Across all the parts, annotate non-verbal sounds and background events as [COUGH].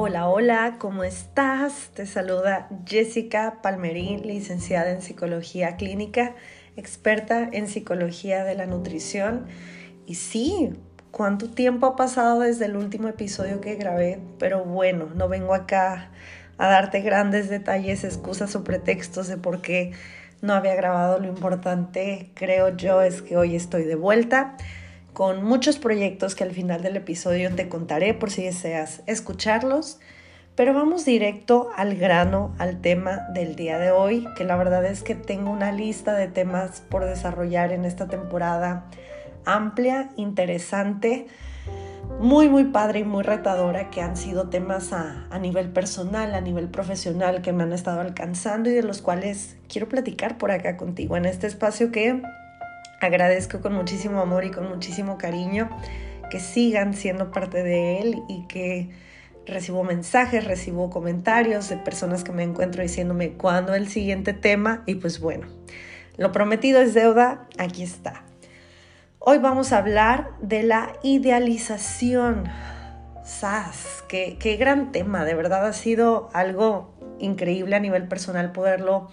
Hola, hola, ¿cómo estás? Te saluda Jessica Palmerín, licenciada en psicología clínica, experta en psicología de la nutrición. Y sí, ¿cuánto tiempo ha pasado desde el último episodio que grabé? Pero bueno, no vengo acá a darte grandes detalles, excusas o pretextos de por qué no había grabado. Lo importante, creo yo, es que hoy estoy de vuelta con muchos proyectos que al final del episodio te contaré por si deseas escucharlos. Pero vamos directo al grano, al tema del día de hoy, que la verdad es que tengo una lista de temas por desarrollar en esta temporada amplia, interesante, muy, muy padre y muy retadora, que han sido temas a, a, nivel personal, a nivel profesional, que me han estado alcanzando y de los cuales quiero platicar por acá contigo en este espacio que agradezco con muchísimo amor y con muchísimo cariño que sigan siendo parte de él y que recibo mensajes, recibo comentarios de personas que me encuentro diciéndome cuándo el siguiente tema y pues bueno, lo prometido es deuda, aquí está. Hoy vamos a hablar de la idealización. SAS, qué, qué gran tema, de verdad ha sido algo increíble a nivel personal poderlo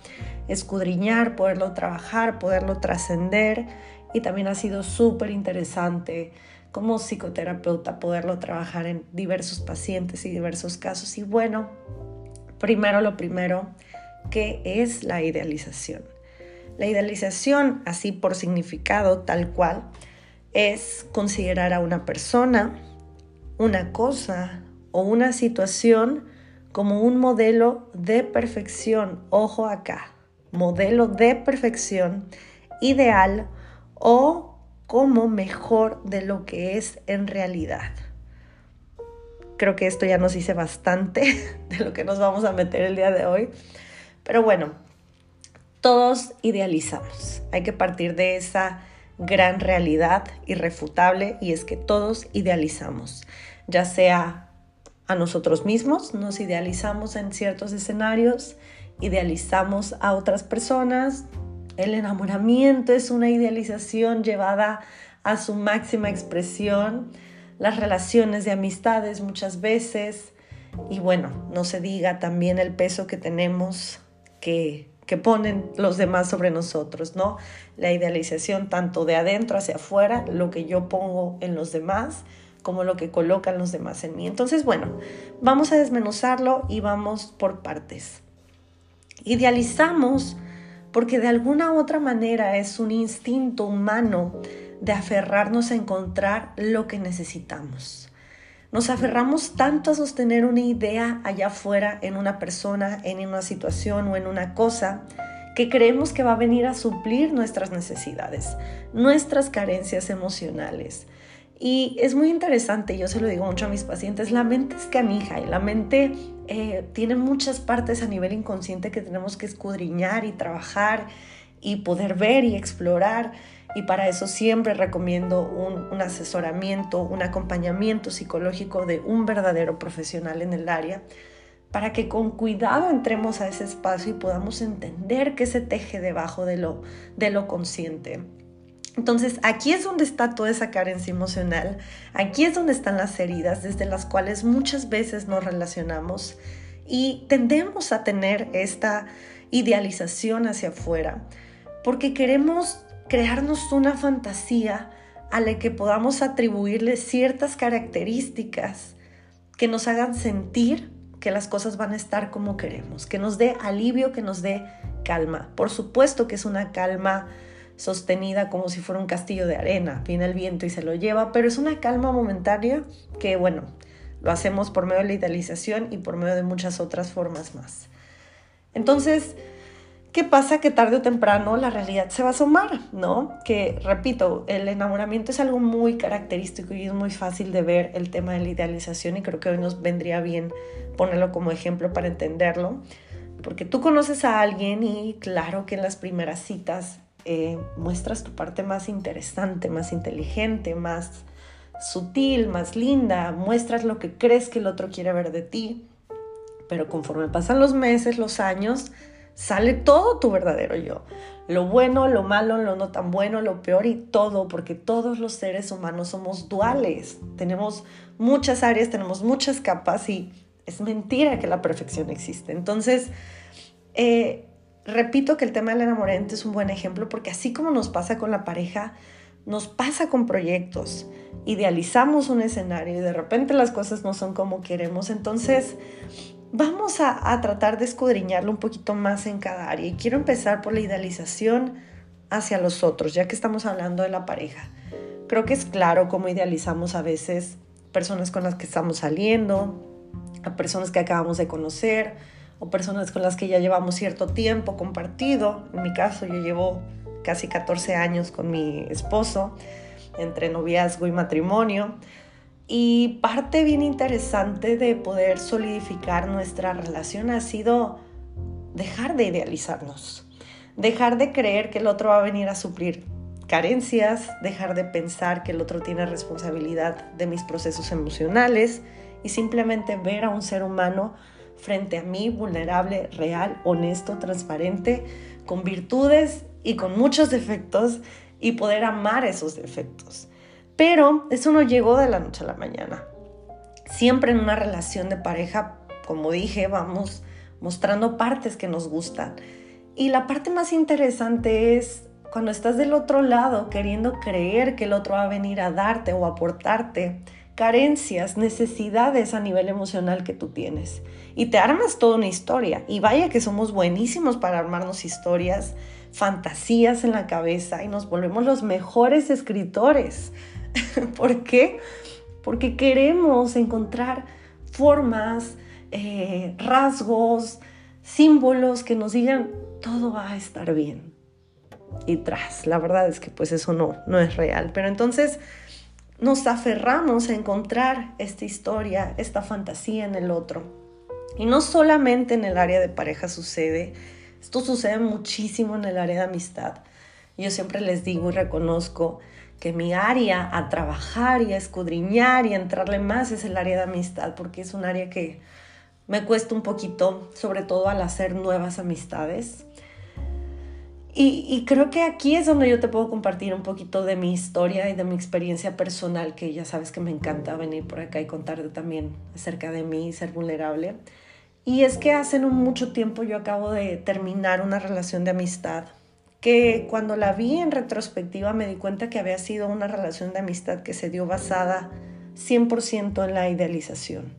escudriñar, poderlo trabajar, poderlo trascender y también ha sido súper interesante como psicoterapeuta poderlo trabajar en diversos pacientes y diversos casos. Y bueno, primero lo primero, ¿qué es la idealización? La idealización, así por significado tal cual, es considerar a una persona, una cosa o una situación como un modelo de perfección. Ojo acá, modelo de perfección ideal o como mejor de lo que es en realidad. Creo que esto ya nos dice bastante [LAUGHS] de lo que nos vamos a meter el día de hoy. Pero bueno, todos idealizamos. Hay que partir de esa gran realidad irrefutable y es que todos idealizamos, ya sea a nosotros mismos, nos idealizamos en ciertos escenarios, idealizamos a otras personas. El enamoramiento es una idealización llevada a su máxima expresión. Las relaciones de amistades muchas veces. Y bueno, no se diga también el peso que tenemos que, que ponen los demás sobre nosotros, ¿no? La idealización tanto de adentro hacia afuera, lo que yo pongo en los demás, como lo que colocan los demás en mí. Entonces, bueno, vamos a desmenuzarlo y vamos por partes. Idealizamos porque de alguna otra manera es un instinto humano de aferrarnos a encontrar lo que necesitamos. Nos aferramos tanto a sostener una idea allá afuera, en una persona, en una situación o en una cosa, que creemos que va a venir a suplir nuestras necesidades, nuestras carencias emocionales, y es muy interesante, yo se lo digo mucho a mis pacientes, la mente es canija y la mente eh, tiene muchas partes a nivel inconsciente que tenemos que escudriñar y trabajar y poder ver y explorar. Y para eso siempre recomiendo un, un asesoramiento, un acompañamiento psicológico de un verdadero profesional en el área para que con cuidado entremos a ese espacio y podamos entender qué se teje debajo de lo, de lo consciente. Entonces, aquí es donde está toda esa carencia emocional, aquí es donde están las heridas desde las cuales muchas veces nos relacionamos y tendemos a tener esta idealización hacia afuera, porque queremos crearnos una fantasía a la que podamos atribuirle ciertas características que nos hagan sentir que las cosas van a estar como queremos, que nos dé alivio, que nos dé calma. Por supuesto que es una calma sostenida como si fuera un castillo de arena. Viene el viento y se lo lleva, pero es una calma momentánea que, bueno, lo hacemos por medio de la idealización y por medio de muchas otras formas más. Entonces, ¿qué pasa? Que tarde o temprano la realidad se va a asomar, ¿no? Que, repito, el enamoramiento es algo muy característico y es muy fácil de ver el tema de la idealización y creo que hoy nos vendría bien ponerlo como ejemplo para entenderlo. Porque tú conoces a alguien y claro que en las primeras citas eh, muestras tu parte más interesante, más inteligente, más sutil, más linda, muestras lo que crees que el otro quiere ver de ti, pero conforme pasan los meses, los años, sale todo tu verdadero yo. Lo bueno, lo malo, lo no tan bueno, lo peor y todo, porque todos los seres humanos somos duales. Tenemos muchas áreas, tenemos muchas capas y Es mentira que la perfección existe. Entonces, eh, repito que el tema del enamoramiento es un buen ejemplo porque así como nos pasa con la pareja, nos pasa con proyectos. Idealizamos un escenario y de repente las cosas no son como queremos. Entonces, vamos a, a, tratar de escudriñarlo un poquito más en cada área. Y quiero empezar por la idealización hacia los otros, ya que estamos hablando de la pareja. Creo que es claro cómo idealizamos a veces personas con las que estamos saliendo, a personas que acabamos de conocer personas con las que ya llevamos cierto tiempo compartido. En mi caso, yo llevo casi 14 años con mi esposo, entre noviazgo y matrimonio. Y parte bien interesante de poder solidificar nuestra relación ha sido dejar de idealizarnos, dejar de creer que el otro va a venir a suplir carencias, dejar de pensar que el otro tiene responsabilidad de mis procesos emocionales y simplemente ver a un ser humano frente a mí vulnerable, real, honesto, transparente, con virtudes y con muchos defectos y poder amar esos defectos. Pero eso no llegó de la noche a la mañana. Siempre en una relación de pareja, como dije, vamos mostrando partes que nos gustan. Y la parte más interesante es cuando estás del otro lado queriendo creer que el otro va a venir a darte o aportarte carencias, necesidades a nivel emocional que tú tienes. Y te armas toda una historia. Y vaya que somos buenísimos para armarnos historias, fantasías en la cabeza y nos volvemos los mejores escritores. [LAUGHS] ¿Por qué? Porque queremos encontrar formas, eh, rasgos, símbolos que nos digan todo va a estar bien. Y tras, la verdad es que pues eso no, no es real. Pero entonces nos aferramos a encontrar esta historia, esta fantasía en el otro. Y no solamente en el área de pareja sucede, esto sucede muchísimo en el área de amistad. Yo siempre les digo y reconozco que mi área a trabajar y a escudriñar y a entrarle más es el área de amistad, porque es un área que me cuesta un poquito, sobre todo al hacer nuevas amistades. Y, creo que aquí es donde yo te puedo compartir un poquito de mi historia y de mi experiencia personal, que ya sabes que me encanta venir por acá y contarte también acerca de mí y ser vulnerable. Y es que hace no mucho tiempo yo acabo de terminar una relación de amistad que cuando la vi en retrospectiva me di cuenta que había sido una relación de amistad que se dio basada 100% en la idealización.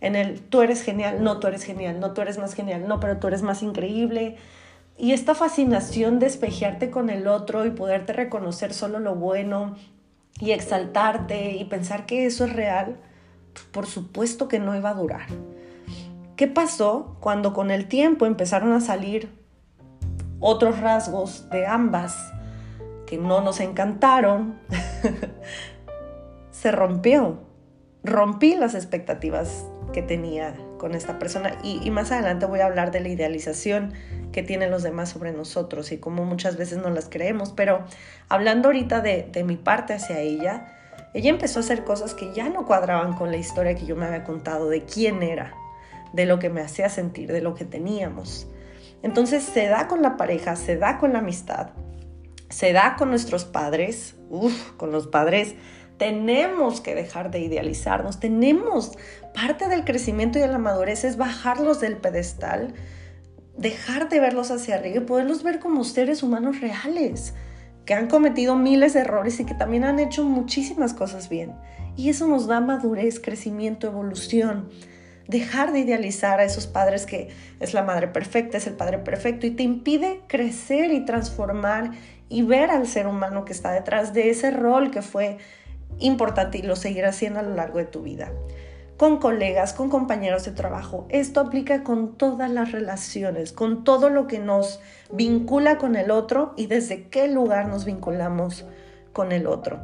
En el tú eres genial, no tú eres genial, no tú eres más genial, no, pero tú eres más increíble. Y esta fascinación de espejearte con el otro y poderte reconocer solo lo bueno y exaltarte y pensar que eso es real, por supuesto que no iba a durar. ¿Qué pasó cuando con el tiempo empezaron a salir otros rasgos de ambas que no nos encantaron, [LAUGHS] se rompió. Rompí las expectativas que tenía con esta persona y, más adelante voy a hablar de la idealización que tienen los demás sobre nosotros y cómo muchas veces no las creemos, pero hablando ahorita de, de mi parte hacia ella, ella empezó a hacer cosas que ya no cuadraban con la historia que yo me había contado de quién era, de lo que me hacía sentir, de lo que teníamos. Entonces se da con la pareja, se da con la amistad, se da con nuestros padres, uff, con los padres. Tenemos que dejar de idealizarnos, tenemos, parte del crecimiento y de la madurez es bajarlos del pedestal, dejar de verlos hacia arriba y poderlos ver como seres humanos reales, que han cometido miles de errores y que también han hecho muchísimas cosas bien. Y eso nos da madurez, crecimiento, evolución dejar de idealizar a esos padres que es la madre perfecta, es el padre perfecto y te impide crecer y transformar y ver al ser humano que está detrás de ese rol que fue importante y lo seguirá haciendo a lo largo de tu vida. Con colegas, con compañeros de trabajo. Esto aplica con todas las relaciones, con todo lo que nos vincula con el otro y desde qué lugar nos vinculamos con el otro.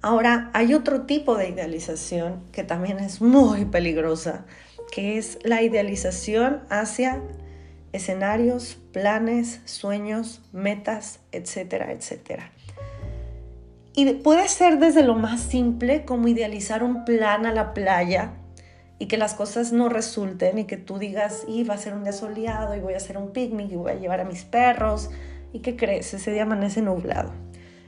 Ahora, hay otro tipo de idealización que también es muy peligrosa, que es la idealización hacia escenarios, planes, sueños, metas, etcétera, etcétera. Y puede ser desde lo más simple como idealizar un plan a la playa y que las cosas no resulten y que tú digas, y va a ser un día soleado y voy a hacer un picnic y voy a llevar a mis perros y que crees, ese día amanece nublado.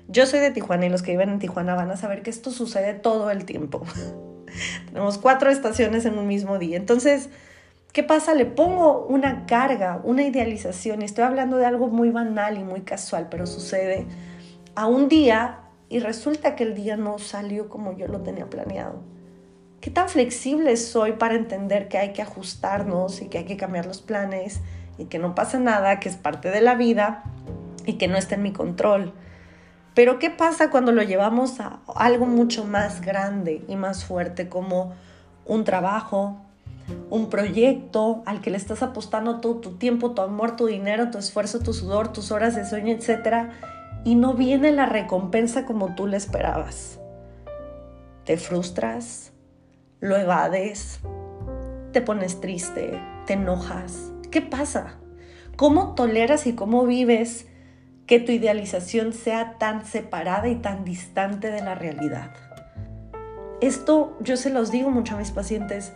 Yo soy de Tijuana y los que viven en Tijuana van a saber que esto sucede todo el tiempo. [LAUGHS] Tenemos cuatro estaciones en un mismo día. Entonces, ¿qué pasa? Le pongo una carga, una idealización, estoy hablando de algo muy banal y muy casual, pero sucede a un día y resulta que el día no salió como yo lo tenía planeado. ¿Qué tan flexible soy para entender que hay que ajustarnos y que hay que cambiar los planes y que no pasa nada, que es parte de la vida y que no está en mi control? Pero ¿qué pasa cuando lo llevamos a algo mucho más grande y más fuerte como un trabajo, un proyecto al que le estás apostando todo tu tiempo, tu amor, tu dinero, tu esfuerzo, tu sudor, tus horas de sueño, etcétera, y no viene la recompensa como tú le esperabas? Te frustras, lo evades, te pones triste, te enojas. ¿Qué pasa? ¿Cómo toleras y cómo vives que tu idealización sea tan separada y tan distante de la realidad. Esto yo se los digo mucho a mis pacientes,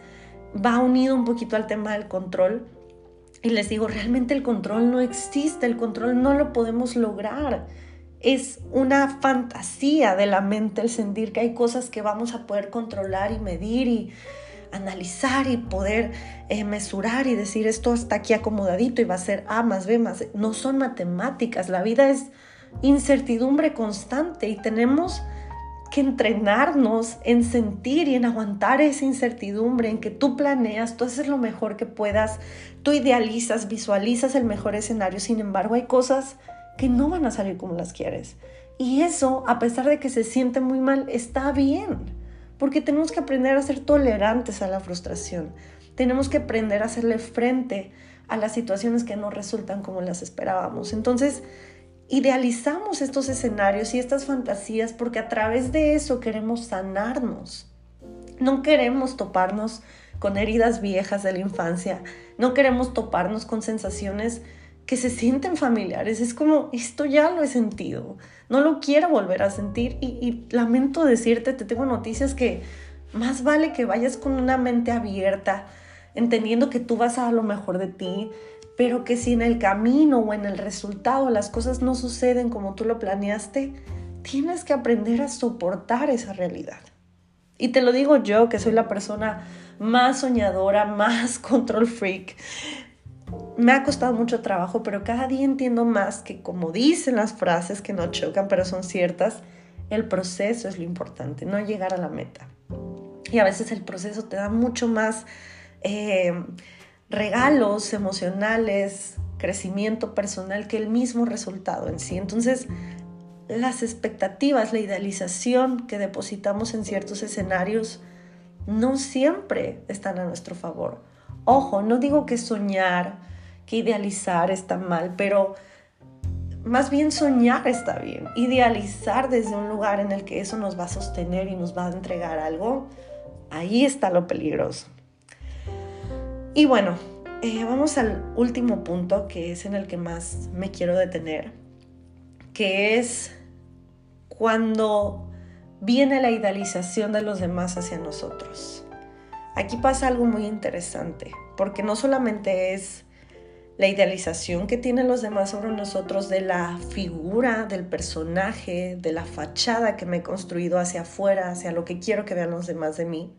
va unido un poquito al tema del control y les digo, realmente el control no existe, el control no lo podemos lograr. Es una fantasía de la mente el sentir que hay cosas que vamos a poder controlar y medir y analizar y poder eh, mesurar y decir esto está aquí acomodadito y va a ser A más B más. No son matemáticas, la vida es incertidumbre constante y tenemos que entrenarnos en sentir y en aguantar esa incertidumbre, en que tú planeas, tú haces lo mejor que puedas, tú idealizas, visualizas el mejor escenario, sin embargo hay cosas que no van a salir como las quieres. Y eso, a pesar de que se siente muy mal, está bien porque tenemos que aprender a ser tolerantes a la frustración. Tenemos que aprender a hacerle frente a las situaciones que no resultan como las esperábamos. Entonces, idealizamos estos escenarios y estas fantasías porque a través de eso queremos sanarnos. No queremos toparnos con heridas viejas de la infancia, no queremos toparnos con sensaciones que se sienten familiares. Es como, esto ya lo he sentido, no lo quiero volver a sentir y, lamento decirte, te tengo noticias que más vale que vayas con una mente abierta, entendiendo que tú vas a lo mejor de ti, pero que si en el camino o en el resultado las cosas no suceden como tú lo planeaste, tienes que aprender a soportar esa realidad. Y te lo digo yo, que soy la persona más soñadora, [LAUGHS] más control freak, me ha costado mucho trabajo, pero cada día entiendo más que como dicen las frases que no chocan, pero son ciertas, el proceso es lo importante, no llegar a la meta. Y a veces el proceso te da mucho más eh, regalos emocionales, crecimiento personal que el mismo resultado en sí. Entonces, las expectativas, la idealización que depositamos en ciertos escenarios no siempre están a nuestro favor. Ojo, no digo que soñar, que idealizar está mal, pero más bien soñar está bien. Idealizar desde un lugar en el que eso nos va a sostener y nos va a entregar algo, ahí está lo peligroso. Y bueno, eh, vamos al último punto, que es en el que más me quiero detener, que es cuando viene la idealización de los demás hacia nosotros. Aquí pasa algo muy interesante, porque no solamente es la idealización que tienen los demás sobre nosotros de la figura, del personaje, de la fachada que me he construido hacia afuera, hacia lo que quiero que vean los demás de mí,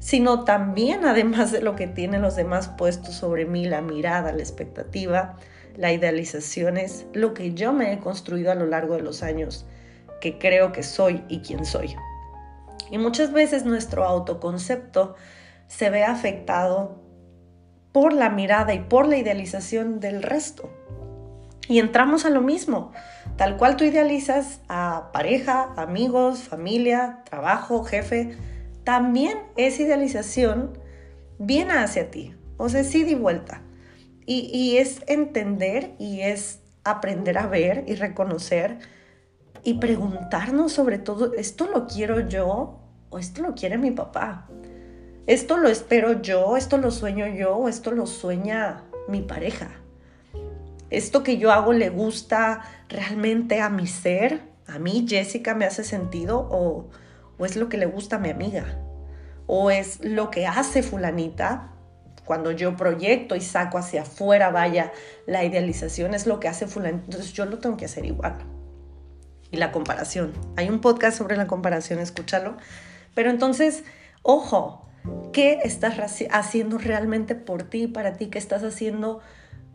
sino también [LAUGHS] además de lo que tienen los demás puestos sobre mí, la mirada, la expectativa, la idealización es lo que yo me he construido a lo largo de los años, que creo que soy y quién soy. Y muchas veces nuestro autoconcepto se ve afectado por la mirada y por la idealización del resto. Y entramos a lo mismo, tal cual tú idealizas a pareja, amigos, familia, trabajo, jefe, también esa idealización viene hacia ti, o sea, sí di vuelta. Y, y es entender y es aprender a ver y reconocer y preguntarnos sobre todo, ¿esto lo quiero yo o esto lo quiere mi papá? Esto lo espero yo, esto lo sueño yo, esto lo sueña mi pareja. Esto que yo hago le gusta realmente a mi ser, a mí Jessica me hace sentido o, o es lo que le gusta a mi amiga. O es lo que hace fulanita cuando yo proyecto y saco hacia afuera, vaya, la idealización es lo que hace fulanita. Entonces yo lo tengo que hacer igual. Y la comparación. Hay un podcast sobre la comparación, escúchalo. Pero entonces Ojo, ¿qué estás haciendo realmente por ti, para ti? ¿Qué estás haciendo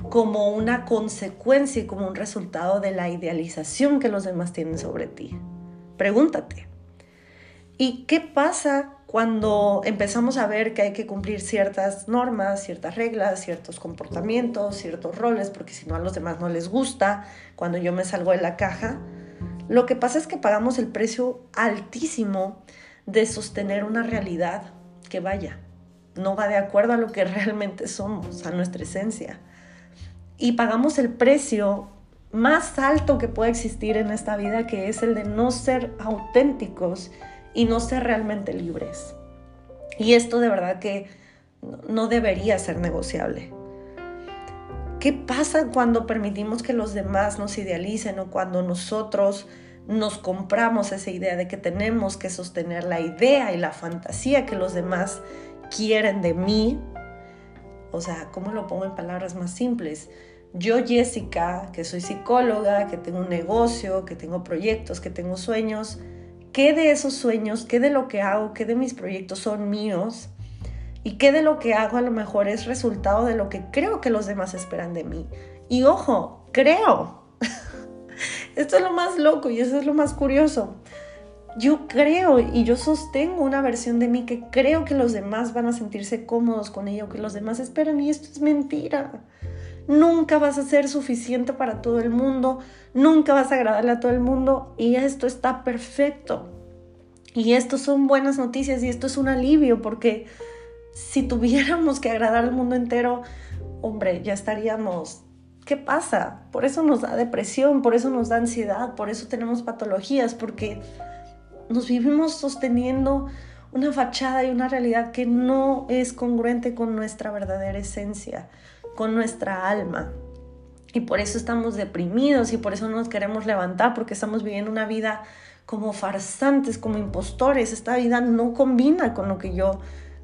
como una consecuencia y como un resultado de la idealización que los demás tienen sobre ti? Pregúntate. ¿Y qué pasa cuando empezamos a ver que hay que cumplir ciertas normas, ciertas reglas, ciertos comportamientos, ciertos roles, porque si no a los demás no les gusta, cuando yo me salgo de la caja, lo que pasa es que pagamos el precio altísimo de sostener una realidad que vaya, no va de acuerdo a lo que [LAUGHS] realmente somos, a nuestra esencia. Y pagamos el precio más alto que puede existir en esta vida, que es el de no ser auténticos y no ser realmente libres. Y esto de verdad que no debería ser negociable. ¿Qué pasa cuando permitimos que los demás nos idealicen o cuando nosotros nos compramos esa idea de que tenemos que sostener la idea y la fantasía que los demás quieren de mí? O sea, ¿cómo lo pongo en palabras más simples? Yo, Jessica, que soy psicóloga, que tengo un negocio, que tengo proyectos, que tengo sueños, qué de esos sueños, qué de lo que hago, qué de mis proyectos son míos y qué de lo que hago a lo mejor es resultado de lo que creo que los demás esperan de mí. Y ojo, creo. [LAUGHS] Esto es lo más loco y eso es lo más curioso. Yo creo y yo sostengo una versión de mí que creo que los demás van a sentirse cómodos con ello, que los demás esperan y esto es mentira. Nunca vas a ser suficiente para todo el mundo, nunca vas a agradarle a todo el mundo y esto está perfecto. Y esto son buenas noticias y esto es un alivio porque si tuviéramos que agradar al mundo entero, hombre, ya estaríamos ¿Qué pasa? Por eso nos da depresión, por eso nos da ansiedad, por eso tenemos patologías, porque nos vivimos sosteniendo una fachada y una realidad que no es congruente con nuestra verdadera esencia, con nuestra alma. Y por eso estamos deprimidos y por eso no nos queremos levantar, porque estamos viviendo una vida como farsantes, como impostores. Esta vida no combina con lo que yo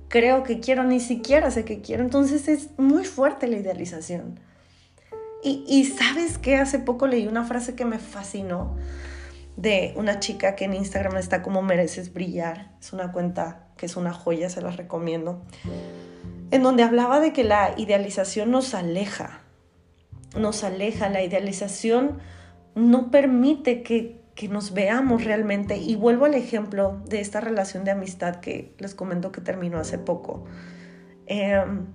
creo que quiero, ni siquiera sé que quiero. Entonces es muy fuerte la idealización. Y, sabes que hace poco leí una frase que me fascinó de una chica que en Instagram está como mereces brillar. Es una cuenta que es una joya, se las recomiendo. En donde hablaba de que la idealización nos aleja nos aleja, la idealización no permite que, nos veamos realmente. Y vuelvo al ejemplo de esta relación de amistad que les comento que terminó hace poco. Em,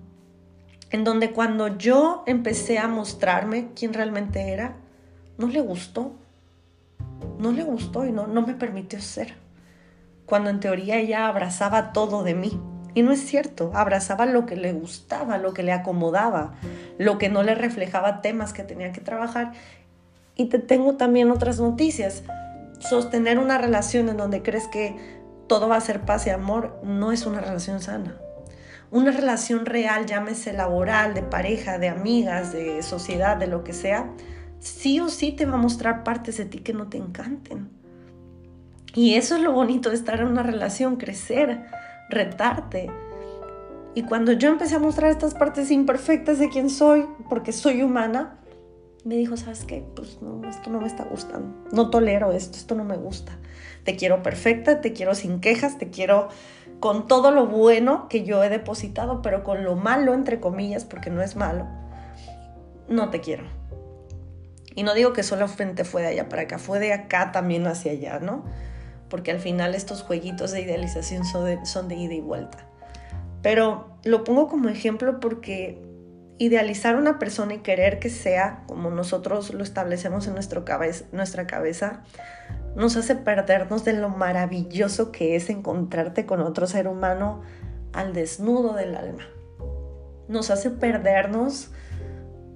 en donde cuando yo empecé a mostrarme quién realmente era, no le gustó. No le gustó y no, no me permitió ser. Cuando en teoría ella abrazaba todo de mí. Y no es cierto, abrazaba lo que le gustaba, lo que le acomodaba, lo que no le reflejaba temas que tenía que trabajar. Y te tengo también otras noticias. Sostener una relación en donde crees que todo va a ser paz y amor no es una relación sana. Una relación real, llámese laboral, de pareja, de amigas, de sociedad, de lo que sea, sí o sí te va a mostrar partes de ti que no te encanten. Y eso es lo bonito de estar en una relación, crecer retarte. Y cuando yo empecé a mostrar estas partes imperfectas de quién soy, porque soy humana, me dijo, ¿sabes qué? Pues no, esto no me está gustando. No tolero esto, esto no me gusta. Te quiero perfecta, te quiero sin quejas, te quiero con todo lo bueno que yo he depositado, pero con lo malo, entre comillas, porque no es malo, no te quiero. Y no digo que solamente fue de allá para acá, fue de acá también hacia allá, ¿no? porque al final estos jueguitos de idealización son de, ida y vuelta. Pero lo pongo como ejemplo porque idealizar una persona y querer que sea como nosotros lo establecemos en nuestra cabeza, nos hace perdernos de lo maravilloso que es encontrarte con otro ser humano al desnudo del alma. Nos hace perdernos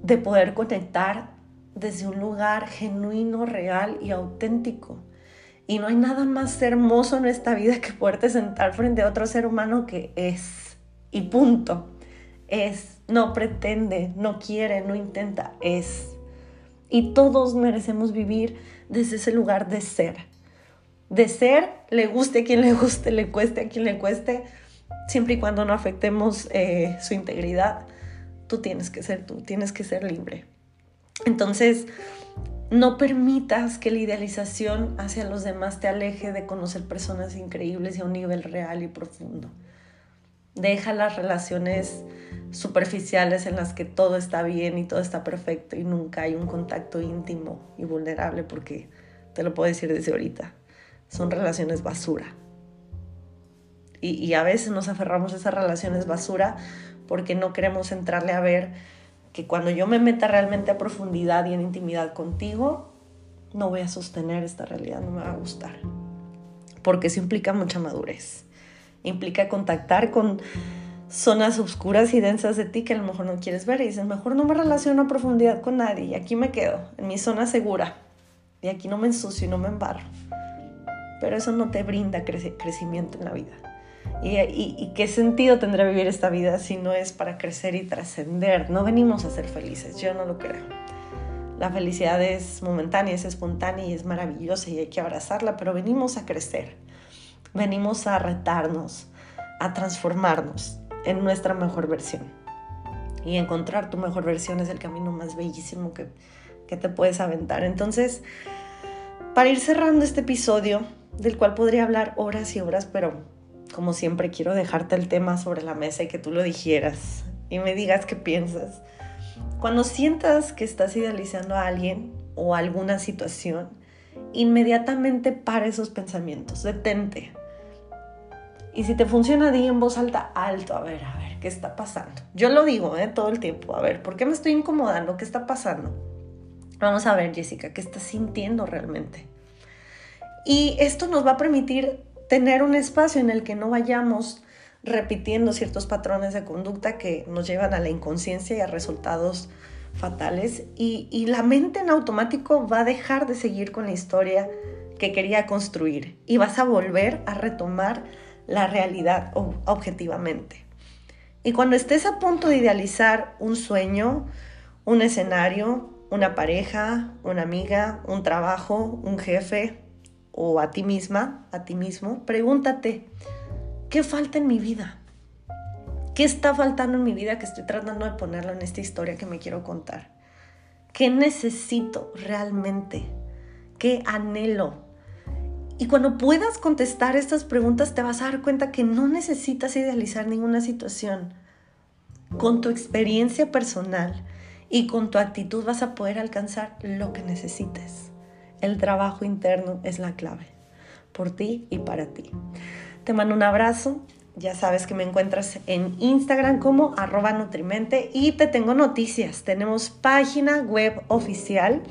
de poder conectar desde un lugar genuino, real y auténtico. Y no hay nada más hermoso en esta vida que poderte sentar frente a otro ser humano que es. Y punto. Es. No pretende, no quiere, no intenta, es. Y todos merecemos vivir desde ese lugar de ser. De ser, le guste a quien le guste, le cueste a quien le cueste, siempre y cuando no afectemos eh, su integridad. Tú tienes que ser tú, tienes que ser libre. Entonces, No permitas que la idealización hacia los demás te aleje de conocer personas increíbles y a un nivel real y profundo. Deja las relaciones superficiales en las que todo está bien y todo está perfecto y nunca hay un contacto íntimo y vulnerable porque te lo puedo decir desde ahorita. Son relaciones basura. Y, a veces nos aferramos a esas relaciones basura porque no queremos entrarle a ver que cuando yo me meta realmente a profundidad y en intimidad contigo, no voy a sostener esta realidad, no me va a gustar. Porque eso implica mucha madurez. Implica contactar con zonas oscuras y densas de ti que a lo mejor no quieres ver y dices, mejor no me relaciono a profundidad con nadie y aquí me quedo, en mi zona segura. Y aquí no me ensucio y no me embarro. Pero eso no te brinda crecimiento en la vida. Y, qué sentido tendrá vivir esta vida si no es para crecer y trascender? No venimos a ser felices, yo no lo creo. La felicidad es momentánea, es espontánea y es maravillosa y hay que abrazarla, pero venimos a crecer, venimos a retarnos, a transformarnos en nuestra mejor versión. Y encontrar tu mejor versión es el camino más bellísimo que, que te puedes aventar. Entonces, para ir cerrando este episodio, del cual podría hablar horas y horas, pero como siempre, quiero dejarte el tema sobre la mesa y que tú lo dijeras y me digas qué piensas. Cuando sientas que estás idealizando a alguien o alguna situación, inmediatamente para esos pensamientos, detente. Y si te funciona, di en voz alta, alto, a ver, a ver, ¿qué está pasando? Yo lo digo ¿eh? todo el tiempo, a ver, ¿por qué me estoy incomodando? ¿Qué está pasando? Vamos a ver, Jessica, ¿qué estás sintiendo realmente? Y esto nos va a permitir tener un espacio en el que no vayamos repitiendo ciertos patrones de conducta que nos llevan a la inconsciencia y a resultados fatales y, la mente en automático va a dejar de seguir con la historia que quería construir y vas a volver a retomar la realidad objetivamente. Y cuando estés a punto de idealizar un sueño, un escenario, una pareja, una amiga, un trabajo, un jefe, o a ti misma, a ti mismo, pregúntate, ¿qué falta en mi vida? ¿Qué está faltando en mi vida que estoy tratando de ponerlo en esta historia que me quiero contar? ¿Qué necesito realmente? ¿Qué anhelo? Y cuando puedas contestar estas preguntas te vas a dar cuenta que no necesitas idealizar ninguna situación. Con tu experiencia personal y con tu actitud vas a poder alcanzar lo que necesites. El trabajo interno es la clave, por ti y para ti. Te mando un abrazo. Ya sabes que me encuentras en Instagram como arroba nutrimente y te tengo noticias. Tenemos página web oficial.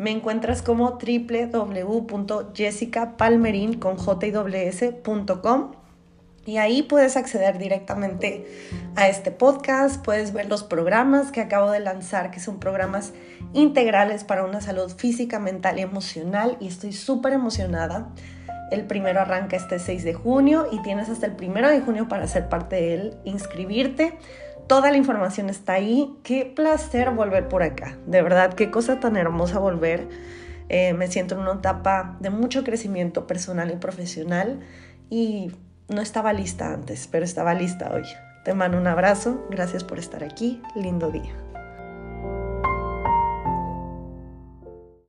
Me encuentras como www.jessicapalmerin.com y ahí puedes acceder directamente a este podcast, puedes ver los programas que acabo de lanzar, que son programas integrales para una salud física, mental y emocional. Y estoy súper emocionada. El primero arranca este 6 de junio y tienes hasta el primero de junio para ser parte de él, inscribirte. Toda la información está ahí. Qué placer volver por acá. De verdad, qué cosa tan hermosa volver. Eh, me siento en una etapa de mucho crecimiento personal y profesional y no estaba lista antes, pero estaba lista hoy. Te mando un abrazo, gracias por estar aquí, lindo día.